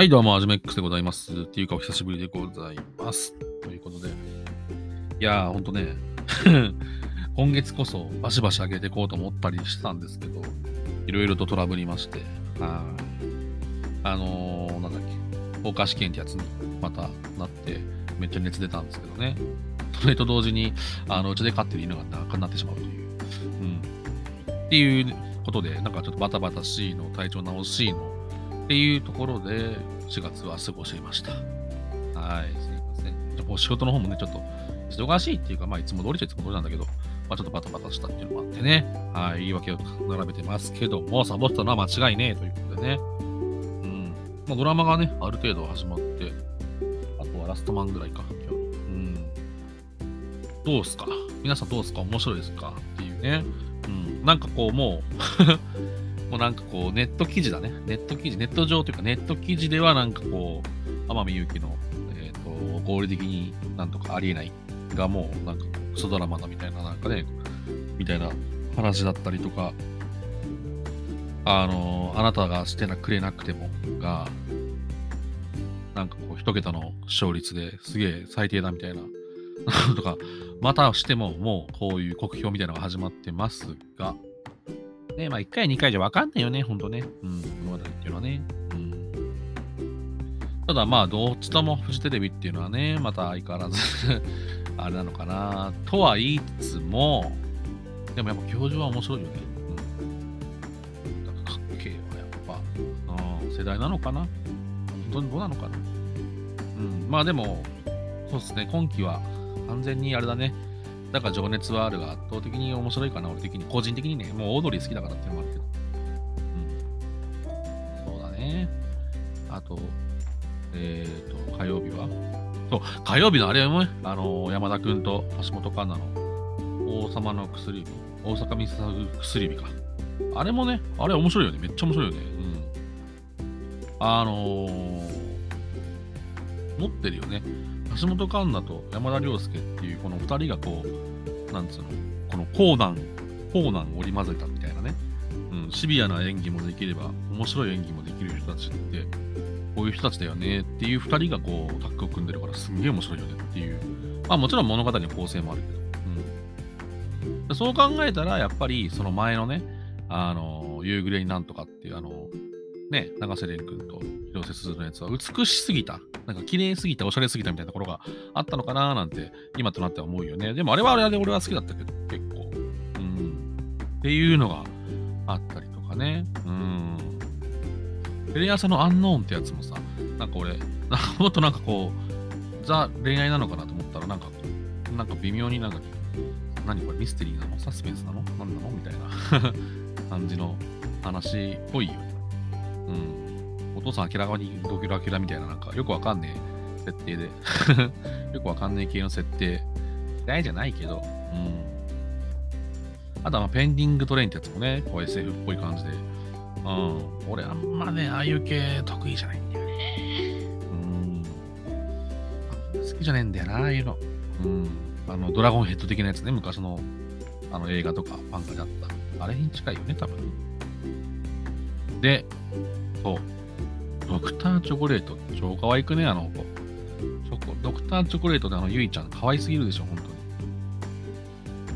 はい、どうも、アジメックスでございます。っていうか、お久しぶりでございます。ということで、いやー、ほんとね、今月こそバシバシ上げていこうと思ったりしてたんですけど、いろいろとトラブりまして、はい。あのー、なんだっけ、放火試験ってやつにまたなって、めっちゃ熱出たんですけどね。それと同時に、あの、うちで飼ってる犬が亡くなってしまうという。うん。っていうことで、なんかちょっとバタバタしいの、体調直しいの、っていうところで、4月は過ごしました。はい、すいません。じゃあお仕事の方もね、ちょっと忙しいっていうか、まあ、いつも通りっちゃいつも通りなんだけど、まあ、ちょっとバタバタしたっていうのもあってね、はい、言い訳を並べてますけども、サボったのは間違いねえということでね。うん。まあ、ドラマがね、ある程度始まって、あとはラストマンぐらいか、今日。うん。どうすか？皆さんどうすか？面白いですか？っていうね。うん。なんかこう、もう、もうなんかこう、ネット記事だね。ネット記事、ネット上というか、ネット記事ではなんかこう、天海祐希の、えっ、と、合理的になんとかありえないがもう、なんか、クソドラマだみたいな、なんかね、みたいな話だったりとか、あの、あなたがしてなくれなくてもが、なんかこう、一桁の視聴率ですげえ最低だみたいな、とか、またしてももうこういう酷評みたいなのが始まってますが、ね、まあ1回2回じゃ分かんないよね、ほんとね。うん、物語っていうのはね。うん。ただまあ、どっちともフジテレビっていうのはね、また相変わらず あれなのかな、とは言いつつも、でもやっぱ教授は面白いよね。うん。なんかかっけえわ、やっぱ。うん、世代なのかな本当にどうなのかなうん、まあでも、そうですね、今期は完全にあれだね。だから情熱はあるが圧倒的に面白いかな、俺的に。個人的にね、もうオードリー好きだからっていうのもあるけど。うん。そうだね。あと、えっ、と、火曜日は？そう、火曜日のあれもね、あのー山田くんと橋本環奈の王様の薬指、大阪ミスター薬指か。あれもね、あれ面白いよね。めっちゃ面白いよね。うん。あのー、持ってるよね。橋本環奈と山田涼介っていうこの二人がこう、なんつうの、このコーナン、コーナン織り交ぜたみたいなね、うん、シビアな演技もできれば、面白い演技もできる人たちって、こういう人たちだよねっていう二人がこう、タッグを組んでるからすんげえ面白いよねっていう。まあもちろん物語の構成もあるけど、うん。そう考えたら、やっぱりその前のね、あの、夕暮れになんとかっていう、あの、ね、長瀬廉君と広瀬すずのやつは美しすぎた、なんか綺麗すぎた、おしゃれすぎたみたいなところがあったのかななんて、今となっては思うよね。でもあれはあれで俺は好きだったけど、結構。うん。っていうのがあったりとかね。うん。テレ朝のアンノーンってやつもさ、なんか俺、なんかもっとなんかこう、ザ恋愛なのかなと思ったら、なんかこう、なんか微妙になんか、何これミステリーなの？サスペンスなの？何なの？みたいな 感じの話っぽいよね。うん。お父さん明らかにドキュラキュラみたいな、なんかよくわかんねえ設定で。よくわかんねえ系の設定。嫌いじゃないけど、うん。あとはまあペンディングトレインってやつもね、こう SF っぽい感じで。うん。俺あんまね、ああいう系得意じゃないんだよね。うん。好きじゃねえんだよな、ああいうの。うん。あの、ドラゴンヘッド的なやつね、昔のあの映画とか漫画であった。あれに近いよね、多分。で、そう。ドクターチョコレート、超可愛くね、あの子。チョコドクターチョコレートであのゆいちゃん、可愛すぎるでしょ、本当に。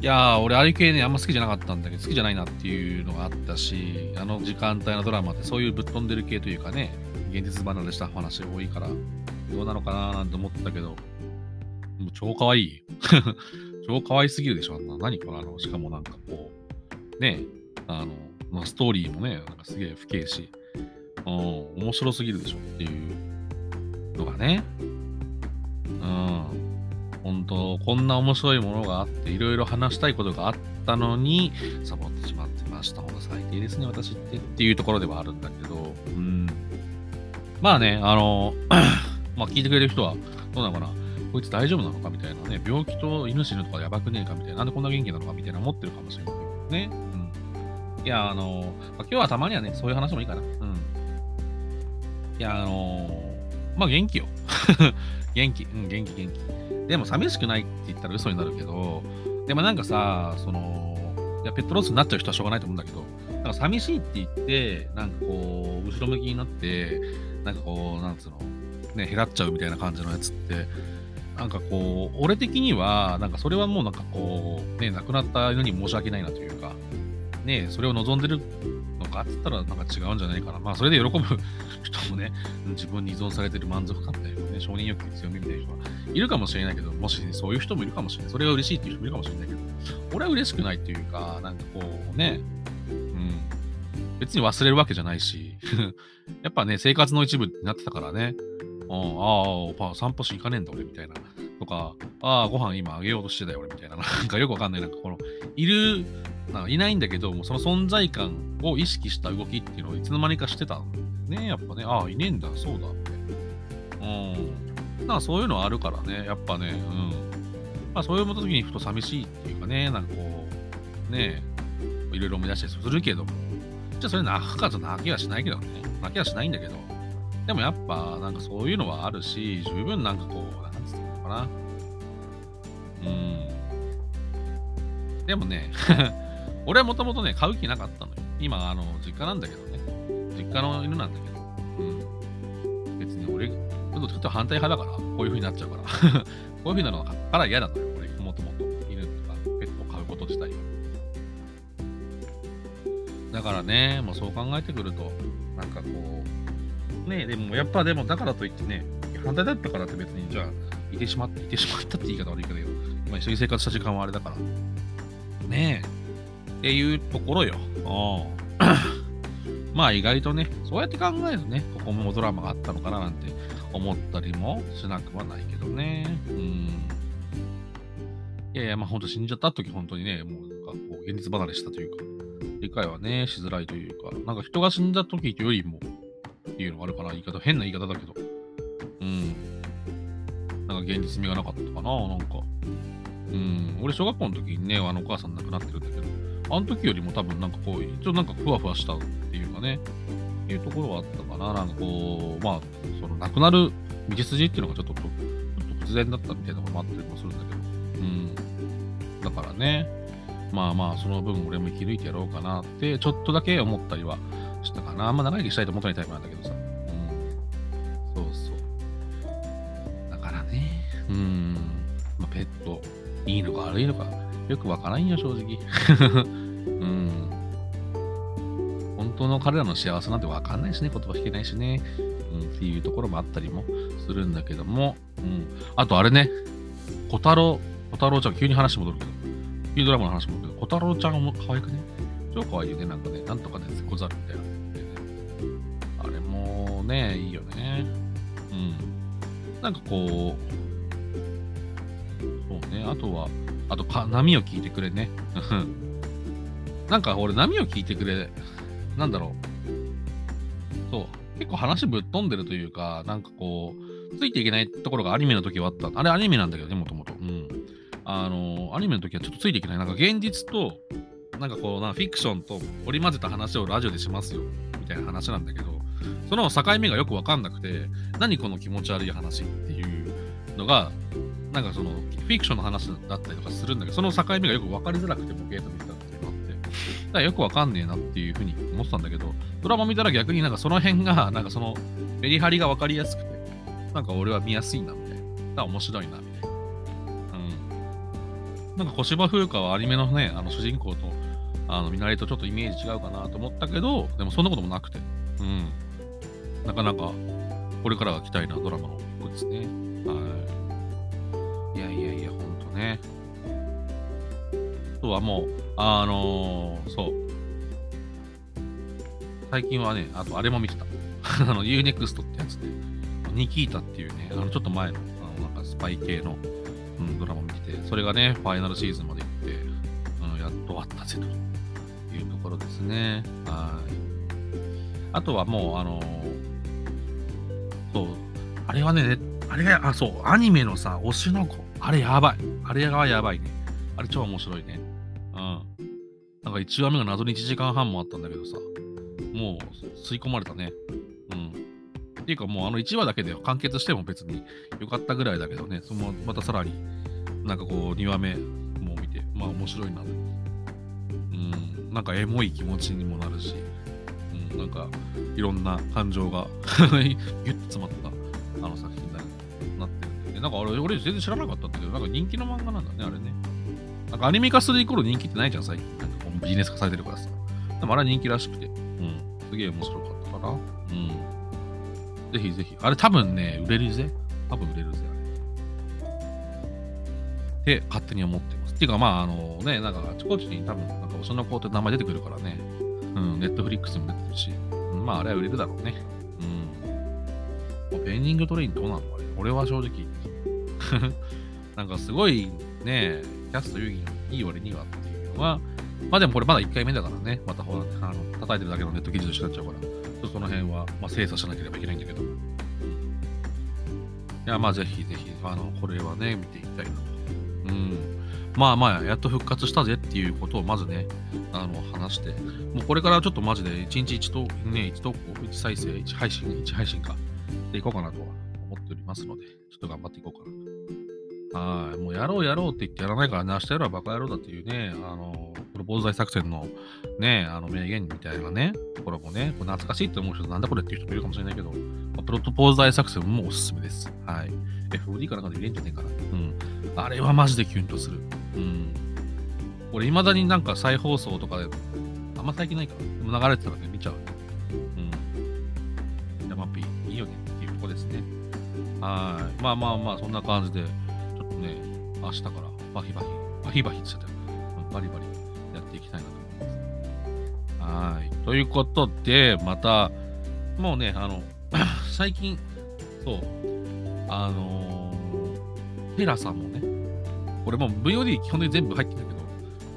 いやー、俺、あれ系ね、あんま好きじゃなかったんだけど、好きじゃないなっていうのがあったし、あの時間帯のドラマってそういうぶっ飛んでる系というかね、現実離れした話が多いから、どうなのかなーなんて思ったけど、もう超可愛い。超可愛すぎるでしょ、あんな。何これ、あの、しかもなんかこう、ね、あの、まあ、ストーリーもね、なんかすげえ不敬し、うん、面白すぎるでしょっていうのがね。うん。本当こんな面白いものがあって、いろいろ話したいことがあったのに、サボってしまってました。ほんと最低ですね、私って。っていうところではあるんだけど、うん。まあね、あの、まあ聞いてくれる人は、どうなのかなこいつ大丈夫なのかみたいなね、病気と犬死ぬとかやばくねえかみたいな、なんでこんな元気なのかみたいな思ってるかもしれないけどね。うん。いや、あの、まあ、今日はたまにはね、そういう話もいいかな。うん。いや、あのーまあ元気よ。元気。うん、元気元気。でも寂しくないって言ったら嘘になるけど、でもなんかさ、その、いや、ペットロスになっちゃう人はしょうがないと思うんだけど、なんか寂しいって言って、なんかこう、後ろ向きになって、なんかこう、なんつうの、ね、減らっちゃうみたいな感じのやつって、なんかこう、俺的には、なんかそれはもうなんかこう、ね、亡くなった犬に申し訳ないなというか、ね、それを望んでるのかっつったらなんか違うんじゃないかな。まあ、それで喜ぶ人もね、自分に依存されてる満足感みたいなね、承認欲求強みみたいな人はいるかもしれないけど、もし、ね、そういう人もいるかもしれない。それが嬉しいっていう人もいるかもしれないけど、俺は嬉しくないっていうか、なんかこうね、うん、別に忘れるわけじゃないし、やっぱね、生活の一部になってたからね、うん、ああ、散歩し行かねえんだ俺みたいな。とか、ああ、ご飯今あげようとしてたよ俺みたいな。なんかよくわかんない。なんかこの、いる、ないないんだけど、もその存在感を意識した動きっていうのをいつの間にかしてたんね。やっぱね、ああ、いねえんだ、そうだって。うん。なんかそういうのはあるからね、やっぱね、うん。まあそういう時にふと寂しいっていうかね、なんかこう、ねえいろいろ思い出したりするけども、じゃあそれ泣くかと泣きはしないけどね。泣きはしないんだけど、でもやっぱなんかそういうのはあるし、十分なんかこう、なんつうのかな。うん。でもね 俺はもともとね、買う気なかったのよ。今、あの、実家なんだけどね。実家の犬なんだけど。うん。別に俺、ちょっと反対派だから、こういう風になっちゃうから。こういう風なのから嫌だのよ。俺、もともと。犬とかペットを飼うこと自体は。だからね、もうそう考えてくると、なんかこう、ねでもやっぱでもだからといってね、反対だったからって別に、じゃあ、いてしまって、いてしまったって言い方悪いけど、今一緒に生活した時間はあれだから。ねえ。っていうところよ。まあ意外とね、そうやって考えるとね、ここもドラマがあったのかななんて思ったりもしなくはないけどね。うん。いやいや、まあ本当死んじゃった時本当にね、もうなんかこう現実離れしたというか、理解はね、しづらいというか、なんか人が死んだ時よりもっていうのがあるかな、言い方、変な言い方だけど。うん。なんか現実味がなかったかな、なんか。うん。俺小学校の時にね、あのお母さん亡くなってるんだけど、あの時よりも多分なんかこう、一応なんかふわふわしたっていうかね、いうところはあったかな。なんかこう、まあ、その亡くなる道筋っていうのがちょっと、ちょっと突然だったみたいなのもあったりもするんだけど、うん。だからね、まあまあ、その分俺も生き抜いてやろうかなって、ちょっとだけ思ったりはしたかな。あんま長生きしたいと思ってないタイプなんだけどさ。うん。そうそう。だからね、うん。まあ、ペット、いいのか悪いのか、よくわからんよ、正直。本当の彼らの幸せなんてわかんないしね、言葉聞けないしね、うん、っていうところもあったりもするんだけども、うん。あとあれね、小太郎、小太郎ちゃん、急に話戻るけど、急にドラマの話戻るけど、小太郎ちゃんも可愛くね、超可愛いよね、なんかね、なんとかね、小猿みたいな、あれもね、いいよね。うん。なんかこう、そうね、あとは、あとか、波を聞いてくれね。なんか俺、波を聞いてくれ、なんだろう。そう。結構話ぶっ飛んでるというか、なんかこう、ついていけないところがアニメの時はあった。あれアニメなんだけどね、もともと。うん。あの、アニメの時はちょっとついていけない。なんか現実と、なんかこう、なフィクションと織り交ぜた話をラジオでしますよ。みたいな話なんだけど、その境目がよくわかんなくて、何この気持ち悪い話っていうのが、なんかその、フィクションの話だったりとかするんだけど、その境目がよく分かりづらくて、ボケーと見ただからよく分かんねえなっていうふうに思ってたんだけど、ドラマ見たら逆になんかその辺が、なんかその、メリハリが分かりやすくて、なんか俺は見やすいな、みたいな。だ面白いな、みたいな。うん。なんか小芝風花はアニメのね、あの主人公と、あの、見慣れとちょっとイメージ違うかなと思ったけど、でもそんなこともなくて、うん。なかなか、これからが期待なドラマの一個ですね。はい。いやいやいや、ほんとね。あとはもう、あのー、そう。最近はね、あとあれも見てた。あの、Unext ってやつで、ニキータっていうね、あの、ちょっと前の、あの、なんかスパイ系の、うん、ドラマ見てて、それがね、ファイナルシーズンまで行って、うん、やっと終わったぜというところですね。はい。あとはもう、あのー、そう、あれはね、あれが、あ、そう、アニメのさ、推しの子。あれやばい。あれがやばいね。あれ超面白いね。か1話目が謎に1時間半もあったんだけどさ、もう吸い込まれたね。うん。っていうかもうあの1話だけで完結しても別によかったぐらいだけどね、そのまたさらになんかこう2話目も見て、まあ面白いな。うん。なんかエモい気持ちにもなるし、うん、なんかいろんな感情が ギュッと詰まったあの作品だなってるんで、なんか俺俺全然知らなかったんだけど、なんか人気の漫画なんだね、あれね。なんかアニメ化するイコール人気ってないじゃん、最近。なんかビジネス化されてるからさ。でもあれは人気らしくて、うん、すげえ面白かったかな。うん。ぜひぜひ。あれ多分ね、売れるぜ。多分売れるぜ、あれ。って勝手に思ってます。っていうか、まあ、あのね、なんかあちこちに多分、なんかその子って名前出てくるからね。うん、ネットフリックスにも出てるし。うん、まあ、あれは売れるだろうね。うん。ペンニングトレインどうなの？あれ俺は正直、なんかすごいね、キャスト遊戯のいい割にはっていうのは、まあでもこれまだ1回目だからね、またほら、あの叩いてるだけのネット記事としてなっちゃうから、ちょっとその辺は、まあ、精査しなければいけないんだけど。いや、まあぜひぜひ、あの、これはね、見ていきたいなと。うん。まあまあ、やっと復活したぜっていうことをまずね、あの、話して、もうこれからちょっとマジで1日1と、ね、1投稿、1再生、1配信、1配信か、でいこうかなとは思っておりますので、ちょっと頑張っていこうかなと。はい。もうやろうやろうって言ってやらないからね、明日やろうバカ野郎だっていうね、あの、プロポーズ大作戦のね、あの名言みたいなね、ところもね、これ懐かしいって思う人なんだこれっていう人もいるかもしれないけど、まあ、プロポーズ大作戦もおすすめです。はい。FOD かなんかで入れんじゃねえかな。うん。あれはマジでキュンとする。うん。俺、未だになんか再放送とかで、あんま最近ないから、でも流れてたらね、見ちゃう。うん。ヤマピー、いいよねっていうとこですね。はい。まあまあまあ、そんな感じで、ちょっとね、明日からバヒバヒ、バヒバヒって言っちゃった。バリバリっていきたいなと思います。はい。ということで、また、もうね、あの、最近、そう、あのー、ペラさんもね、これもう VOD 基本的に全部入ってんだけど、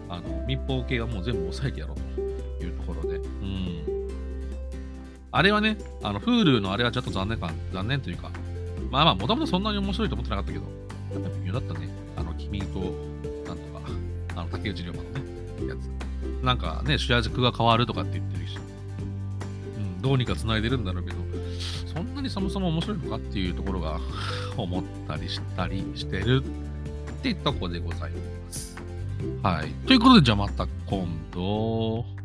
あの、密報系はもう全部抑えてやろうというところで、うん。あれはね、あの、Hulu のあれはちょっと残念か、残念というか、まあまあ、もともとそんなに面白いと思ってなかったけど、やっぱ微妙だったね。あの、君と、なんとか、あの、竹内涼真のね、やつ。なんかね、主役が変わるとかって言ってるし、うん、どうにか繋いでるんだろうけど、そんなにそもそも面白いのかっていうところが 思ったりしたりしてるってとこでございます。はい。ということで、じゃあまた今度。